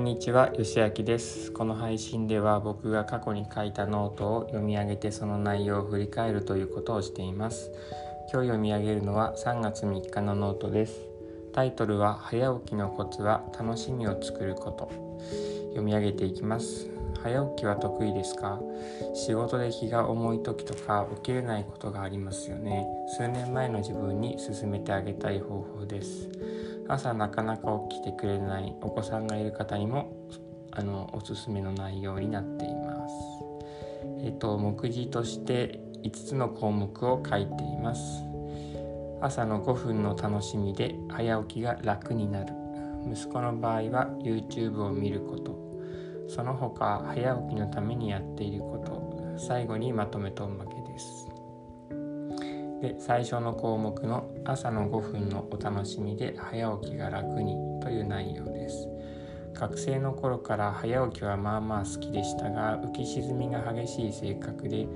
んにちは、よしあきです。この配信では僕が過去に書いたノートを読み上げてその内容を振り返るということをしています。今日読み上げるのは3月3日のノートです。タイトルは早起きのコツは楽しみを作ること。読み上げていきます。早起きは得意ですか？仕事で気が重い時とか起きれないことがありますよね。数年前の自分に勧めてあげたい方法です。朝なかなか起きてくれないお子さんがいる方にもあのおすすめの内容になっています。えっ、と目次として5つの項目を書いています。朝の5分の楽しみで早起きが楽になる。息子の場合は YouTube を見ること。その他早起きのためにやっていること。最後にまとめとおまけです。で最初の項目の朝の5分のお楽しみで早起きが楽にという内容です。学生の頃から早起きはまあまあ好きでしたが浮き沈みが激しい性格で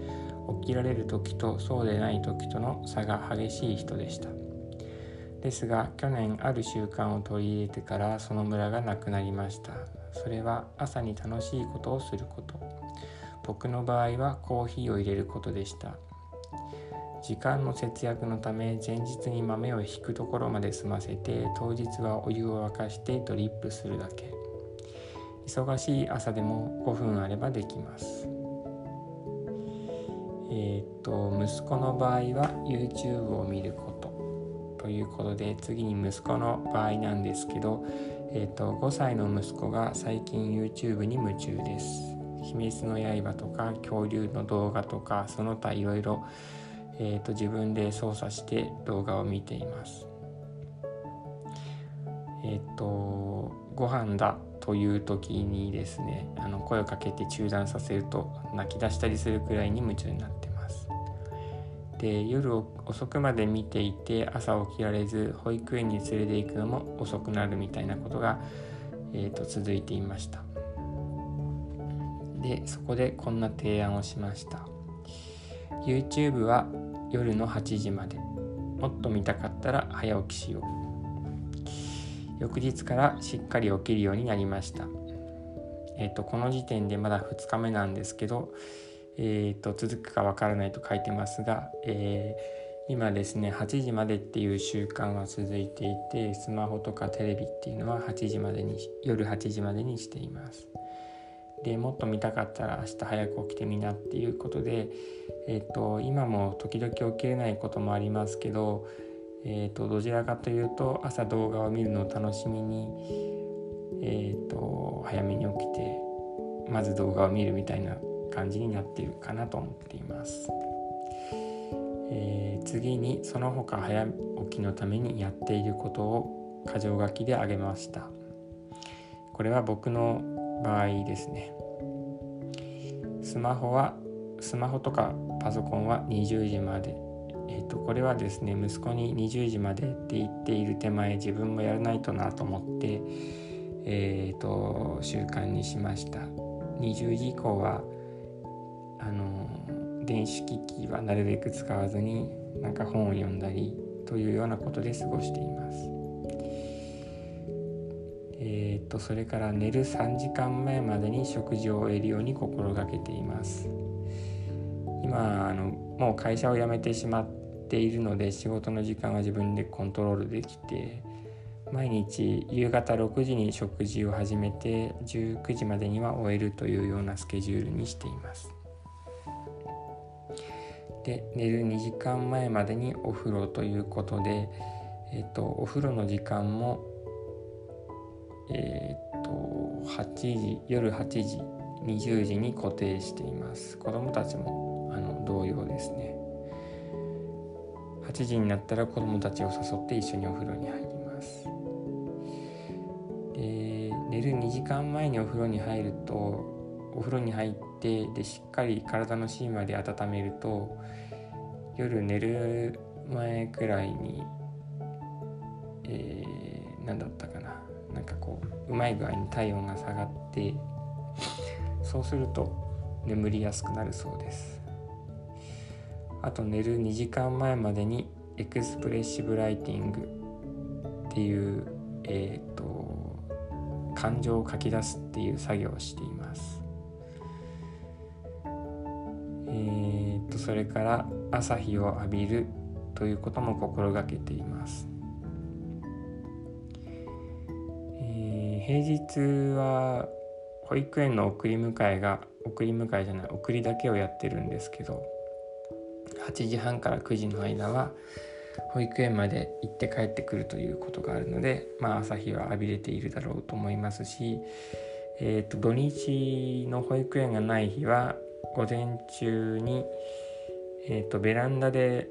起きられる時とそうでない時との差が激しい人でした。ですが去年ある習慣を取り入れてからそのムラがなくなりました。それは朝に楽しいことをすること。僕の場合はコーヒーを入れることでした。時間の節約のため前日に豆をひくところまで済ませて当日はお湯を沸かしてドリップするだけ。忙しい朝でも5分あればできます。えっ、と息子の場合は YouTube を見ること。ということで次に息子の場合なんですけど、えー、と5歳の息子が最近 YouTube に夢中です。鬼滅の刃とか恐竜の動画とかその他いろいろえーと、自分で操作して動画を見ています。えっ、ー、とご飯だという時にですねあの声をかけて中断させると泣き出したりするくらいに夢中になってます。で夜遅くまで見ていて朝起きられず保育園に連れて行くのも遅くなるみたいなことが、えーと続いていました。でそこでこんな提案をしました。YouTube は夜の8時まで。もっと見たかったら早起きしよう。翌日からしっかり起きるようになりました。えっ、ー、とこの時点でまだ2日目なんですけどえっ、ー、と続くかわからないと書いてますが、えー、今ですね8時までっていう習慣は続いていてスマホとかテレビっていうのは8時までに夜8時までにしています。でもっと見たかったら明日早く起きてみなっていうことで、えーと、今も時々起きれないこともありますけど、えーと、どちらかというと朝動画を見るのを楽しみに、えーと、早めに起きてまず動画を見るみたいな感じになっているかなと思っています。えー、次にその他早起きのためにやっていることを箇条書きで挙げました。これは僕の場合ですね。スマホはスマホとかパソコンは20時まで。えーと、これはですね息子に20時までって言っている手前自分もやらないとなと思って、えーと、習慣にしました。20時以降はあの電子機器はなるべく使わずになんか本を読んだりというようなことで過ごしています。えーと、それから寝る3時間前までに食事を終えるように心がけています。今あのもう会社を辞めてしまっているので仕事の時間は自分でコントロールできて毎日夕方6時に食事を始めて19時までには終えるというようなスケジュールにしています。で寝る2時間前までにお風呂ということで、えーと、とお風呂の時間もえー、っと8時夜8時20時に固定しています。子供たちもあの同様ですね。8時になったら子供たちを誘って一緒にお風呂に入ります。で寝る2時間前にお風呂に入るとお風呂に入ってでしっかり体の芯まで温めると夜寝る前くらいにえー、何だったかな。なんかこううまい具合に体温が下がってそうすると眠りやすくなるそうですあと寝る2時間前までにエクスプレッシブライティングっていう、えーと、感情を書き出すっていう作業をしています。えー、っとそれから朝日を浴びるということも心がけています。平日は保育園の送り迎えが送り迎えじゃない送りだけをやってるんですけど8時半から9時の間は保育園まで行って帰ってくるということがあるので、まあ、朝日は浴びれているだろうと思いますし、えーと、土日の保育園がない日は午前中に、えーとベランダで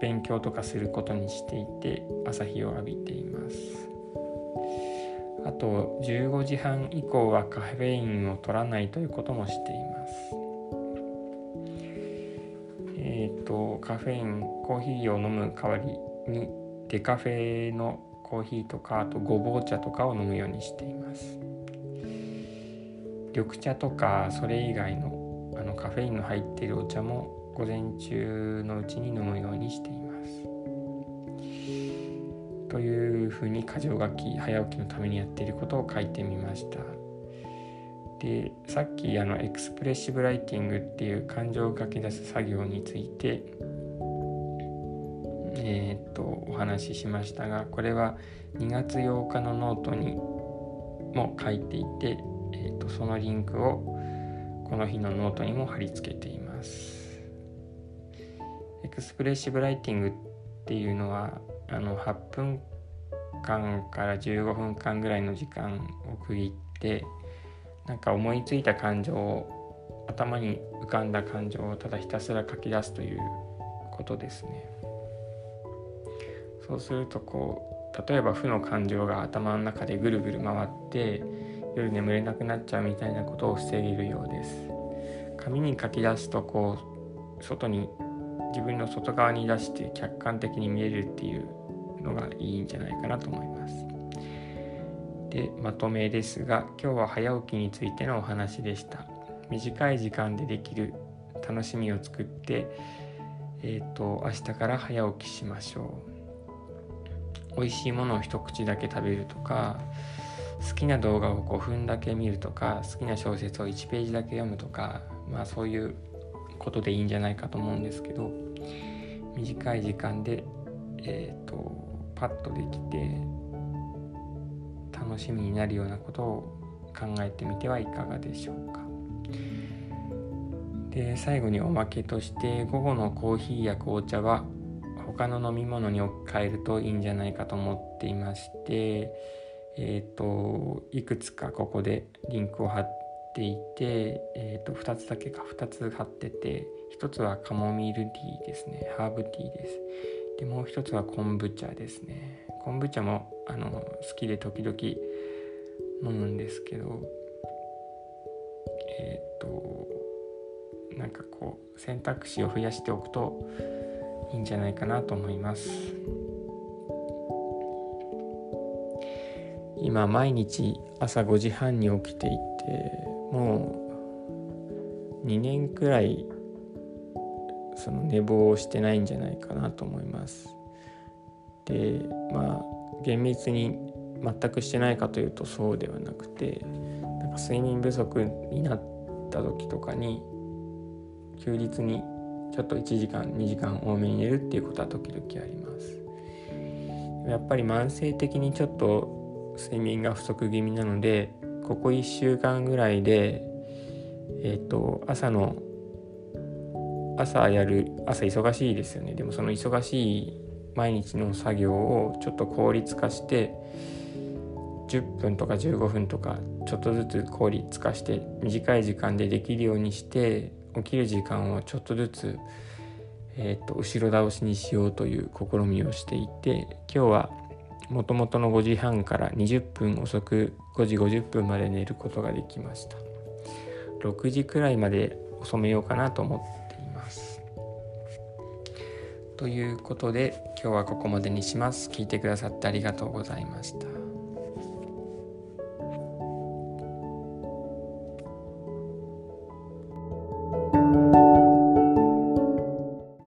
勉強とかすることにしていて朝日を浴びています。あと15時半以降はカフェインを取らないということもしていますえっ、ー、とカフェインコーヒーを飲む代わりにデカフェのコーヒーとかあとごぼう茶とかを飲むようにしています緑茶とかそれ以外のあのカフェインの入っているお茶も午前中のうちに飲むようにしています。というふうに箇条書き早起きのためにやっていることを書いてみました。でさっきあのエクスプレッシブライティングっていう感情を書き出す作業についてえー、っとお話ししましたがこれは2月8日のノートにも書いていて、えー、っとそのリンクをこの日のノートにも貼り付けています。エクスプレッシブライティングっていうのはあの8分間から15分間ぐらいの時間を区切ってなんか思いついた感情を頭に浮かんだ感情をただひたすら書き出すということですね。そうするとこう例えば負の感情が頭の中でぐるぐる回って夜眠れなくなっちゃうみたいなことを防げるようです。紙に書き出すとこう外に自分の外側に出して客観的に見えるっていうのがいいんじゃないかなと思います。でまとめですが今日は早起きについてのお話でした。短い時間でできる楽しみを作って、えーと、明日から早起きしましょう。美味しいものを一口だけ食べるとか好きな動画を5分だけ見るとか好きな小説を1ページだけ読むとかまあそういうことでいいんじゃないかと思うんですけど短い時間で、えーと、パッとできて楽しみになるようなことを考えてみてはいかがでしょうか。で最後におまけとして午後のコーヒーや紅茶は他の飲み物に置き換えるといいんじゃないかと思っていましてえっ、ー、といくつかここでリンクを貼っていて、えー、と2つだけか2つ貼ってて1つはカモミールティーですねハーブティーですでもう1つは昆布茶ですね。昆布茶もあの好きで時々飲むんですけどえっ、ー、となんかこう選択肢を増やしておくといいんじゃないかなと思います。今毎日朝5時半に起きていてもう2年くらいその寝坊をしてないんじゃないかなと思います。でまあ厳密に全くしてないかというとそうではなくてなんか睡眠不足になった時とかに休日にちょっと1時間2時間多めに寝るっていうことは時々あります。やっぱり慢性的にちょっと睡眠が不足気味なのでここ1週間ぐらいでえっ、ー、と朝の朝やる朝忙しいですよね。でもその忙しい毎日の作業をちょっと効率化して10分とか15分とかちょっとずつ効率化して短い時間でできるようにして起きる時間をちょっとずつ、えーと、後ろ倒しにしようという試みをしていて今日はもともとの5時半から20分遅く5時50分まで寝ることができました。6時くらいまで遅めようかなと思っということで今日はここまでにします。聞いてくださってありがとうございました。